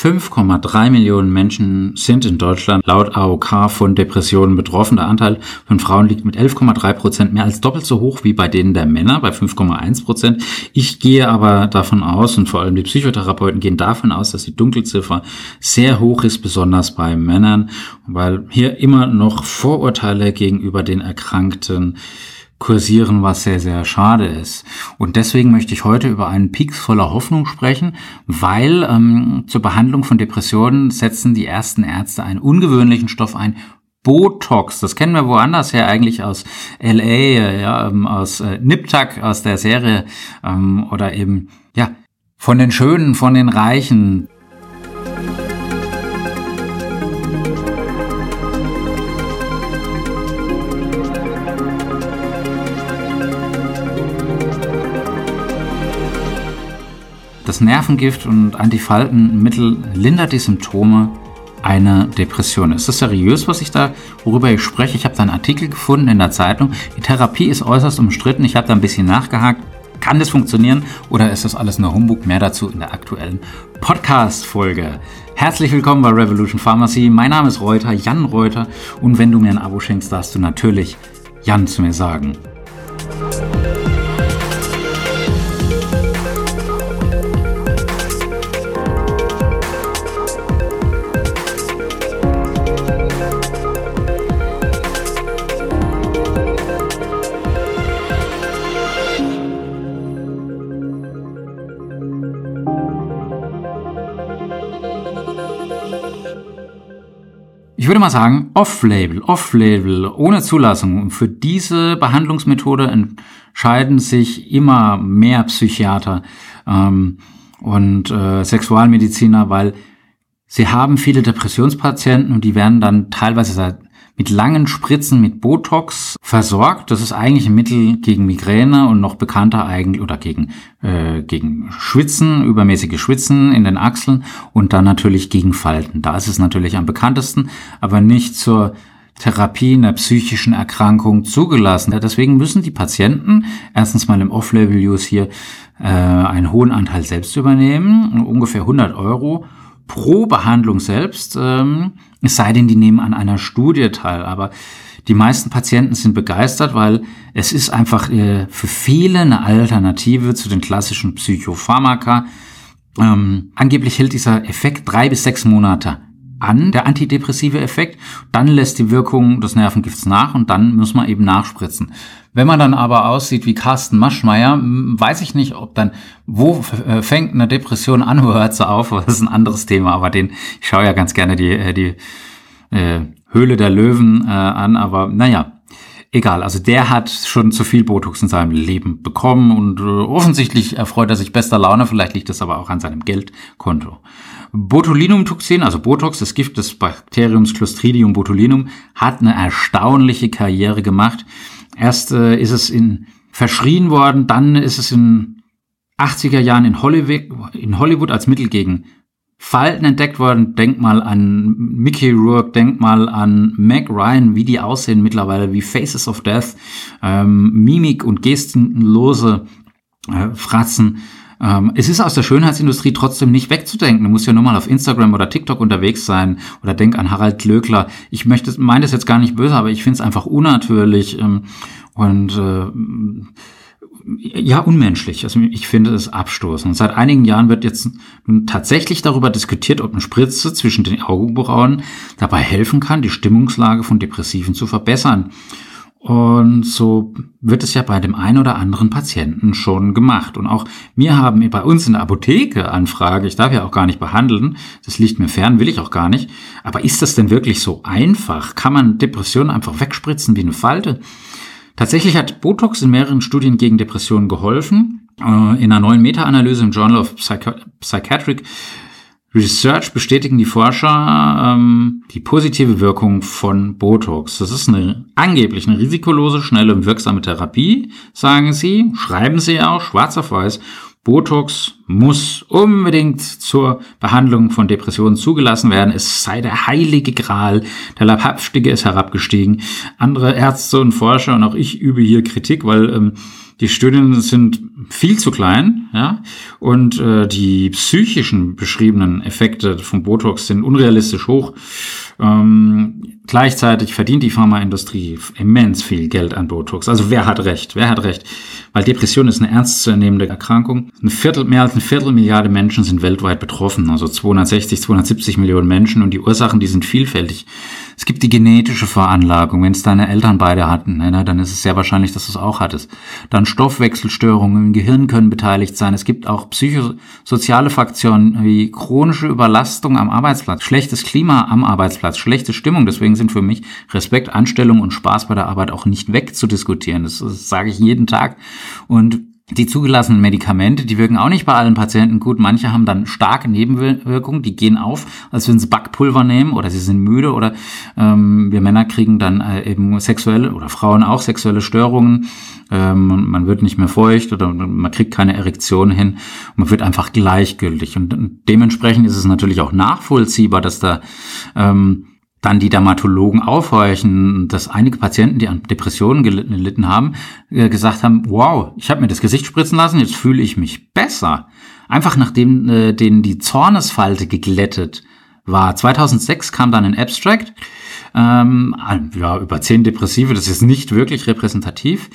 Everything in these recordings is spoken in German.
5,3 Millionen Menschen sind in Deutschland laut AOK von Depressionen betroffen. Der Anteil von Frauen liegt mit 11,3 Prozent mehr als doppelt so hoch wie bei denen der Männer, bei 5,1 Prozent. Ich gehe aber davon aus, und vor allem die Psychotherapeuten gehen davon aus, dass die Dunkelziffer sehr hoch ist, besonders bei Männern, weil hier immer noch Vorurteile gegenüber den Erkrankten kursieren, was sehr, sehr schade ist. Und deswegen möchte ich heute über einen Peaks voller Hoffnung sprechen, weil ähm, zur Behandlung von Depressionen setzen die ersten Ärzte einen ungewöhnlichen Stoff ein, Botox. Das kennen wir woanders her, eigentlich aus LA, äh, ja, ähm, aus äh, Niptak, aus der Serie ähm, oder eben, ja, von den Schönen, von den Reichen. Das Nervengift und Antifaltenmittel lindert die Symptome einer Depression. Ist das seriös, was ich da, worüber ich spreche? Ich habe da einen Artikel gefunden in der Zeitung. Die Therapie ist äußerst umstritten. Ich habe da ein bisschen nachgehakt. Kann das funktionieren oder ist das alles nur Humbug? Mehr dazu in der aktuellen Podcast-Folge. Herzlich willkommen bei Revolution Pharmacy. Mein Name ist Reuter, Jan Reuter. Und wenn du mir ein Abo schenkst, darfst du natürlich Jan zu mir sagen. Würde mal sagen, off-label, off-label, ohne Zulassung. Und für diese Behandlungsmethode entscheiden sich immer mehr Psychiater ähm, und äh, Sexualmediziner, weil sie haben viele Depressionspatienten und die werden dann teilweise seit mit langen Spritzen mit Botox versorgt. Das ist eigentlich ein Mittel gegen Migräne und noch bekannter eigentlich oder gegen, äh, gegen Schwitzen, übermäßige Schwitzen in den Achseln und dann natürlich gegen Falten. Da ist es natürlich am bekanntesten, aber nicht zur Therapie einer psychischen Erkrankung zugelassen. Deswegen müssen die Patienten erstens mal im Off-Label-Use hier äh, einen hohen Anteil selbst übernehmen, ungefähr 100 Euro pro Behandlung selbst, ähm, es sei denn, die nehmen an einer Studie teil. Aber die meisten Patienten sind begeistert, weil es ist einfach äh, für viele eine Alternative zu den klassischen Psychopharmaka. Ähm, angeblich hält dieser Effekt drei bis sechs Monate an, der antidepressive Effekt. Dann lässt die Wirkung des Nervengifts nach und dann muss man eben nachspritzen. Wenn man dann aber aussieht wie Carsten Maschmeyer, weiß ich nicht, ob dann, wo äh, fängt eine Depression an, wo hört sie auf, das ist ein anderes Thema, aber den, ich schaue ja ganz gerne die, äh, die äh, Höhle der Löwen äh, an, aber naja, egal. Also der hat schon zu viel Botox in seinem Leben bekommen und äh, offensichtlich erfreut er sich bester Laune, vielleicht liegt das aber auch an seinem Geldkonto. Botulinumtoxin, also Botox, das Gift des Bakteriums Clostridium botulinum, hat eine erstaunliche Karriere gemacht. Erst äh, ist es in verschrien worden, dann ist es in 80er Jahren in Hollywood, in Hollywood als Mittel gegen Falten entdeckt worden. Denk mal an Mickey Rourke, denk mal an Meg Ryan, wie die aussehen mittlerweile, wie Faces of Death, ähm, Mimik und gestenlose äh, Fratzen. Ähm, es ist aus der Schönheitsindustrie trotzdem nicht wegzudenken. Du musst ja nur mal auf Instagram oder TikTok unterwegs sein oder denk an Harald Glöckler. Ich möchte, meine das jetzt gar nicht böse, aber ich finde es einfach unnatürlich ähm, und äh, ja, unmenschlich. Also ich finde es abstoßend. Seit einigen Jahren wird jetzt nun tatsächlich darüber diskutiert, ob eine Spritze zwischen den Augenbrauen dabei helfen kann, die Stimmungslage von Depressiven zu verbessern. Und so wird es ja bei dem einen oder anderen Patienten schon gemacht. Und auch wir haben bei uns in der Apotheke Anfrage, ich darf ja auch gar nicht behandeln, das liegt mir fern, will ich auch gar nicht. Aber ist das denn wirklich so einfach? Kann man Depressionen einfach wegspritzen wie eine Falte? Tatsächlich hat Botox in mehreren Studien gegen Depressionen geholfen. Äh, in einer neuen Meta-Analyse im Journal of Psychiatric Research bestätigen die Forscher ähm, die positive Wirkung von Botox. Das ist eine angeblich eine risikolose, schnelle und wirksame Therapie, sagen sie, schreiben sie auch schwarz auf weiß. Botox muss unbedingt zur Behandlung von Depressionen zugelassen werden. Es sei der heilige Gral. Der Leibhaftige ist herabgestiegen. Andere Ärzte und Forscher und auch ich übe hier Kritik, weil ähm, Die Studien sind viel zu klein, ja, und äh, die psychischen beschriebenen Effekte von Botox sind unrealistisch hoch. Ähm, gleichzeitig verdient die Pharmaindustrie immens viel Geld an Botox. Also wer hat recht? Wer hat recht? Weil Depression ist eine ernstzunehmende Erkrankung. Ein Viertel, mehr als ein Viertel Milliarde Menschen sind weltweit betroffen, also 260, 270 Millionen Menschen und die Ursachen, die sind vielfältig. Es gibt die genetische Veranlagung. Wenn es deine Eltern beide hatten, ne, dann ist es sehr wahrscheinlich, dass du es auch hattest. Dann Stoffwechselstörungen im Gehirn können beteiligt sein. Es gibt auch psychosoziale Faktoren wie chronische Überlastung am Arbeitsplatz, schlechtes Klima am Arbeitsplatz, schlechte Stimmung. Deswegen sind für mich Respekt, Anstellung und Spaß bei der Arbeit auch nicht wegzudiskutieren. Das, das sage ich jeden Tag. Und die zugelassenen Medikamente, die wirken auch nicht bei allen Patienten gut. Manche haben dann starke Nebenwirkungen, die gehen auf, als wenn sie Backpulver nehmen oder sie sind müde oder ähm, wir Männer kriegen dann äh, eben sexuelle oder Frauen auch sexuelle Störungen. Ähm, man wird nicht mehr feucht oder man kriegt keine Erektion hin. Man wird einfach gleichgültig und dementsprechend ist es natürlich auch nachvollziehbar, dass da ähm, dann die Dermatologen aufhorchen, dass einige Patienten, die an Depressionen gelitten haben, äh, gesagt haben, wow, ich habe mir das Gesicht spritzen lassen, jetzt fühle ich mich besser. Einfach nachdem äh, denen die Zornesfalte geglättet war. 2006 kam dann ein Abstract, ähm, ja, über zehn Depressive, das ist nicht wirklich repräsentativ.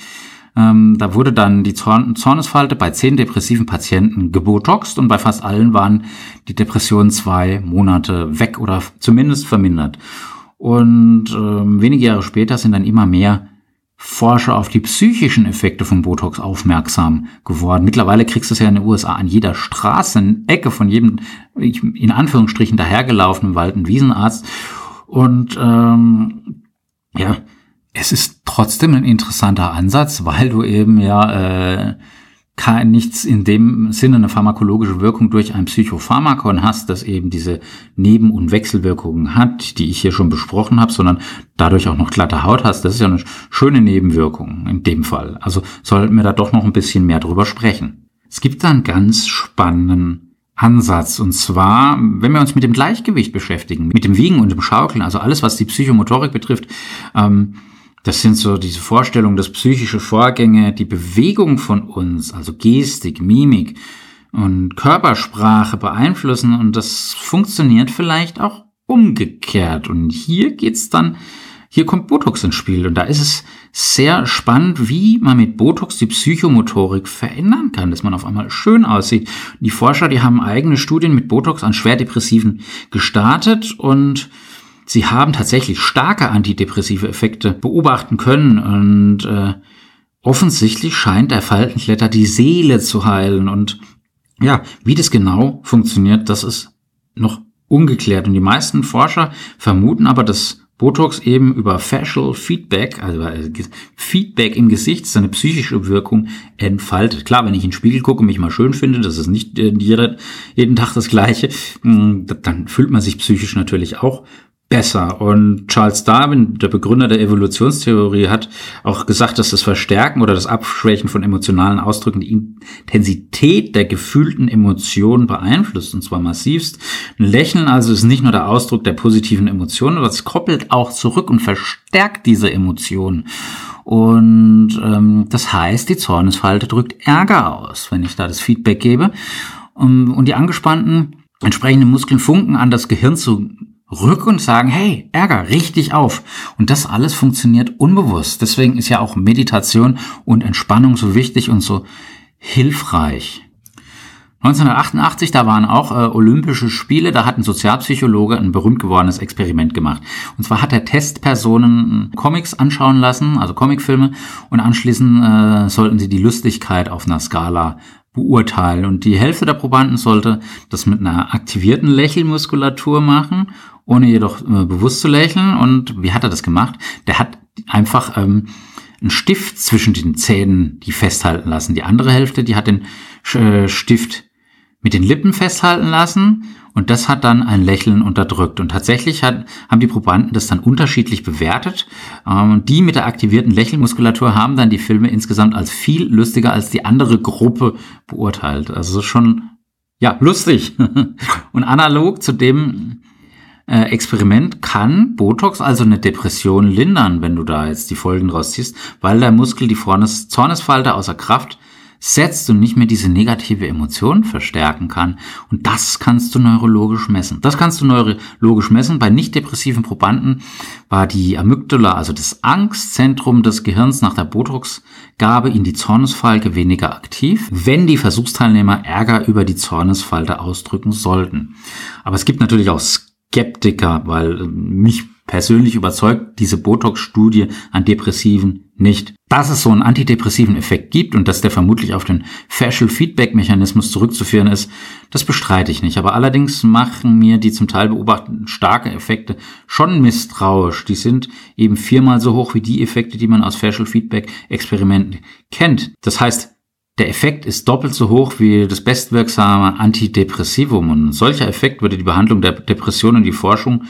Ähm, da wurde dann die Zorn Zornesfalte bei zehn depressiven Patienten gebotoxt und bei fast allen waren die Depressionen zwei Monate weg oder zumindest vermindert. Und ähm, wenige Jahre später sind dann immer mehr Forscher auf die psychischen Effekte von Botox aufmerksam geworden. Mittlerweile kriegst du es ja in den USA an jeder Straßenecke von jedem, in Anführungsstrichen, dahergelaufenen Wald- und Wiesenarzt. Und ähm, ja, es ist trotzdem ein interessanter Ansatz, weil du eben ja äh, kein, nichts in dem Sinne eine pharmakologische Wirkung durch ein Psychopharmakon hast, das eben diese Neben- und Wechselwirkungen hat, die ich hier schon besprochen habe, sondern dadurch auch noch glatte Haut hast. Das ist ja eine schöne Nebenwirkung in dem Fall. Also sollten wir da doch noch ein bisschen mehr drüber sprechen. Es gibt da einen ganz spannenden Ansatz. Und zwar, wenn wir uns mit dem Gleichgewicht beschäftigen, mit dem Wiegen und dem Schaukeln, also alles, was die Psychomotorik betrifft, ähm, das sind so diese Vorstellungen, dass psychische Vorgänge die Bewegung von uns, also Gestik, Mimik und Körpersprache beeinflussen und das funktioniert vielleicht auch umgekehrt. Und hier geht's dann, hier kommt Botox ins Spiel und da ist es sehr spannend, wie man mit Botox die Psychomotorik verändern kann, dass man auf einmal schön aussieht. Die Forscher, die haben eigene Studien mit Botox an Schwerdepressiven gestartet und sie haben tatsächlich starke antidepressive Effekte beobachten können und äh, offensichtlich scheint der Faltenkletter die Seele zu heilen und ja, wie das genau funktioniert, das ist noch ungeklärt und die meisten Forscher vermuten aber, dass Botox eben über Facial Feedback, also äh, Feedback im Gesicht, seine psychische Wirkung entfaltet. Klar, wenn ich in den Spiegel gucke und mich mal schön finde, das ist nicht äh, jeden Tag das Gleiche, hm, dann fühlt man sich psychisch natürlich auch besser. Und Charles Darwin, der Begründer der Evolutionstheorie, hat auch gesagt, dass das Verstärken oder das Abschwächen von emotionalen Ausdrücken die Intensität der gefühlten Emotionen beeinflusst, und zwar massivst. Ein Lächeln also ist nicht nur der Ausdruck der positiven Emotionen, aber es koppelt auch zurück und verstärkt diese Emotionen. Und ähm, das heißt, die Zornesfalte drückt Ärger aus, wenn ich da das Feedback gebe. Und die angespannten entsprechenden Muskeln funken an das Gehirn zu rück und sagen, hey, Ärger, richtig auf. Und das alles funktioniert unbewusst. Deswegen ist ja auch Meditation und Entspannung so wichtig und so hilfreich. 1988, da waren auch äh, Olympische Spiele, da hat ein Sozialpsychologe ein berühmt gewordenes Experiment gemacht. Und zwar hat er Testpersonen Comics anschauen lassen, also Comicfilme, und anschließend äh, sollten sie die Lustigkeit auf einer Skala beurteilen. Und die Hälfte der Probanden sollte das mit einer aktivierten Lächelmuskulatur machen ohne jedoch äh, bewusst zu lächeln. Und wie hat er das gemacht? Der hat einfach ähm, einen Stift zwischen den Zähnen die festhalten lassen. Die andere Hälfte, die hat den äh, Stift mit den Lippen festhalten lassen und das hat dann ein Lächeln unterdrückt. Und tatsächlich hat, haben die Probanden das dann unterschiedlich bewertet. Ähm, die mit der aktivierten Lächelmuskulatur haben dann die Filme insgesamt als viel lustiger als die andere Gruppe beurteilt. Also schon, ja, lustig. und analog zu dem äh, Experiment kann Botox also eine Depression lindern, wenn du da jetzt die Folgen rausziehst, weil der Muskel die Zornesfalte außer Kraft setzt und nicht mehr diese negative Emotion verstärken kann. Und das kannst du neurologisch messen. Das kannst du neurologisch messen. Bei nicht depressiven Probanden war die Amygdala, also das Angstzentrum des Gehirns nach der Botox-Gabe in die Zornesfalte weniger aktiv, wenn die Versuchsteilnehmer Ärger über die Zornesfalte ausdrücken sollten. Aber es gibt natürlich auch Skeptiker, weil mich persönlich überzeugt diese Botox-Studie an Depressiven nicht. Dass es so einen antidepressiven Effekt gibt und dass der vermutlich auf den Facial Feedback Mechanismus zurückzuführen ist, das bestreite ich nicht. Aber allerdings machen mir die zum Teil beobachteten starke Effekte schon misstrauisch. Die sind eben viermal so hoch wie die Effekte, die man aus Facial Feedback Experimenten kennt. Das heißt, der Effekt ist doppelt so hoch wie das bestwirksame Antidepressivum. Und ein solcher Effekt würde die Behandlung der Depression und die Forschung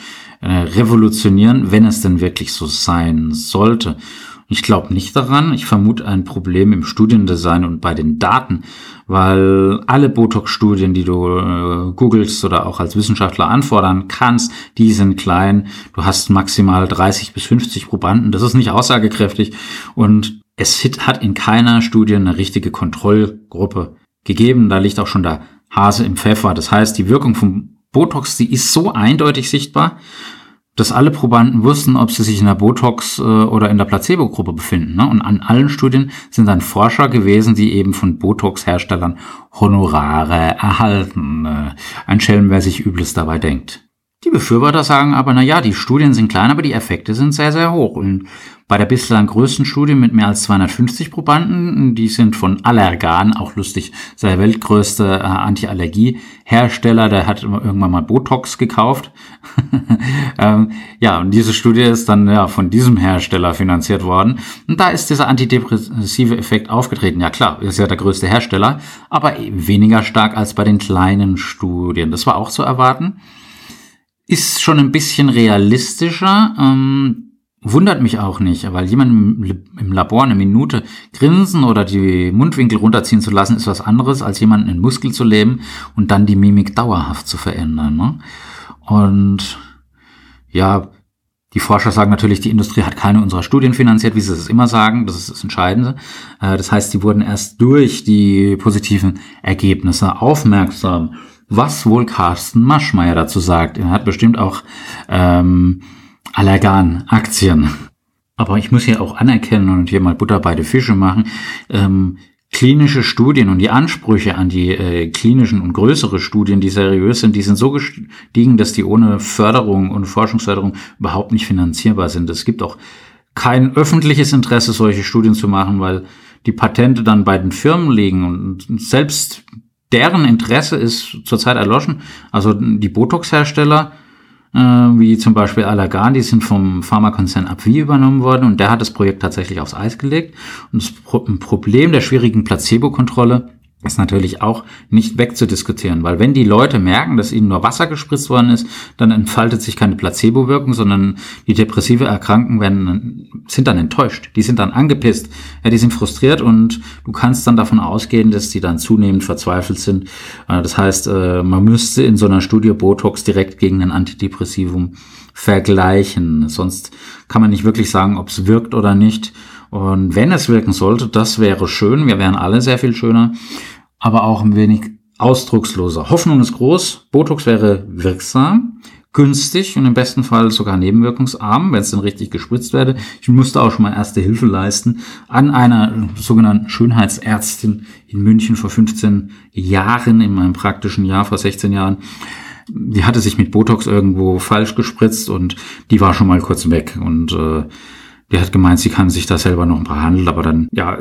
äh, revolutionieren, wenn es denn wirklich so sein sollte. Ich glaube nicht daran. Ich vermute ein Problem im Studiendesign und bei den Daten, weil alle Botox-Studien, die du äh, googelst oder auch als Wissenschaftler anfordern kannst, die sind klein. Du hast maximal 30 bis 50 Probanden. Das ist nicht aussagekräftig und es hat in keiner Studie eine richtige Kontrollgruppe gegeben. Da liegt auch schon der Hase im Pfeffer. Das heißt, die Wirkung vom Botox, die ist so eindeutig sichtbar, dass alle Probanden wussten, ob sie sich in der Botox- äh, oder in der Placebo-Gruppe befinden. Ne? Und an allen Studien sind dann Forscher gewesen, die eben von Botox-Herstellern Honorare erhalten. Äh, ein Schelm, wer sich Übles dabei denkt. Die Befürworter sagen aber, na ja, die Studien sind klein, aber die Effekte sind sehr, sehr hoch. Und bei der bislang größten Studie mit mehr als 250 Probanden, die sind von Allergan, auch lustig, der weltgrößte äh, Antiallergie-Hersteller, der hat irgendwann mal Botox gekauft. ähm, ja, und diese Studie ist dann ja von diesem Hersteller finanziert worden. Und da ist dieser antidepressive Effekt aufgetreten. Ja klar, ist ja der größte Hersteller, aber weniger stark als bei den kleinen Studien. Das war auch zu erwarten ist schon ein bisschen realistischer. Ähm, wundert mich auch nicht, weil jemand im Labor eine Minute grinsen oder die Mundwinkel runterziehen zu lassen, ist was anderes, als jemanden in Muskel zu leben und dann die Mimik dauerhaft zu verändern. Ne? Und ja, die Forscher sagen natürlich, die Industrie hat keine unserer Studien finanziert, wie sie es immer sagen. Das ist das Entscheidende. Äh, das heißt, sie wurden erst durch die positiven Ergebnisse aufmerksam was wohl Carsten Maschmeyer dazu sagt. Er hat bestimmt auch ähm, Allergan-Aktien. Aber ich muss hier auch anerkennen und hier mal Butter bei die Fische machen. Ähm, klinische Studien und die Ansprüche an die äh, klinischen und größere Studien, die seriös sind, die sind so gestiegen, dass die ohne Förderung und Forschungsförderung überhaupt nicht finanzierbar sind. Es gibt auch kein öffentliches Interesse, solche Studien zu machen, weil die Patente dann bei den Firmen liegen und selbst deren Interesse ist zurzeit erloschen. Also die Botox-Hersteller, äh, wie zum Beispiel Allergan, die sind vom Pharmakonzern Abvi übernommen worden und der hat das Projekt tatsächlich aufs Eis gelegt. Und das Pro Problem der schwierigen Placebo-Kontrolle ist natürlich auch nicht wegzudiskutieren, weil wenn die Leute merken, dass ihnen nur Wasser gespritzt worden ist, dann entfaltet sich keine Placebo-Wirkung, sondern die depressive Erkrankten werden, sind dann enttäuscht, die sind dann angepisst, ja, die sind frustriert und du kannst dann davon ausgehen, dass die dann zunehmend verzweifelt sind. Äh, das heißt, äh, man müsste in so einer Studie Botox direkt gegen ein Antidepressivum vergleichen, sonst kann man nicht wirklich sagen, ob es wirkt oder nicht. Und wenn es wirken sollte, das wäre schön, wir wären alle sehr viel schöner aber auch ein wenig ausdrucksloser. Hoffnung ist groß, Botox wäre wirksam, günstig und im besten Fall sogar nebenwirkungsarm, wenn es dann richtig gespritzt werde. Ich musste auch schon mal erste Hilfe leisten an einer sogenannten Schönheitsärztin in München vor 15 Jahren, in meinem praktischen Jahr vor 16 Jahren. Die hatte sich mit Botox irgendwo falsch gespritzt und die war schon mal kurz weg und äh, die hat gemeint, sie kann sich da selber noch behandeln, aber dann, ja,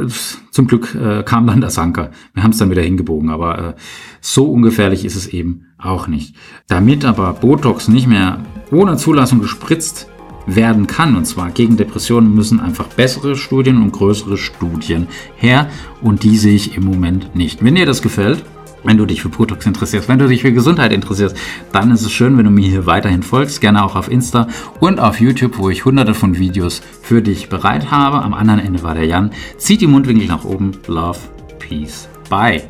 zum Glück äh, kam dann das Anker. Wir haben es dann wieder hingebogen, aber äh, so ungefährlich ist es eben auch nicht. Damit aber Botox nicht mehr ohne Zulassung gespritzt werden kann, und zwar gegen Depressionen, müssen einfach bessere Studien und größere Studien her und die sehe ich im Moment nicht. Wenn dir das gefällt, wenn du dich für Botox interessierst, wenn du dich für Gesundheit interessierst, dann ist es schön, wenn du mir hier weiterhin folgst, gerne auch auf Insta und auf YouTube, wo ich hunderte von Videos für dich bereit habe. Am anderen Ende war der Jan. Zieht die Mundwinkel nach oben. Love, Peace, Bye.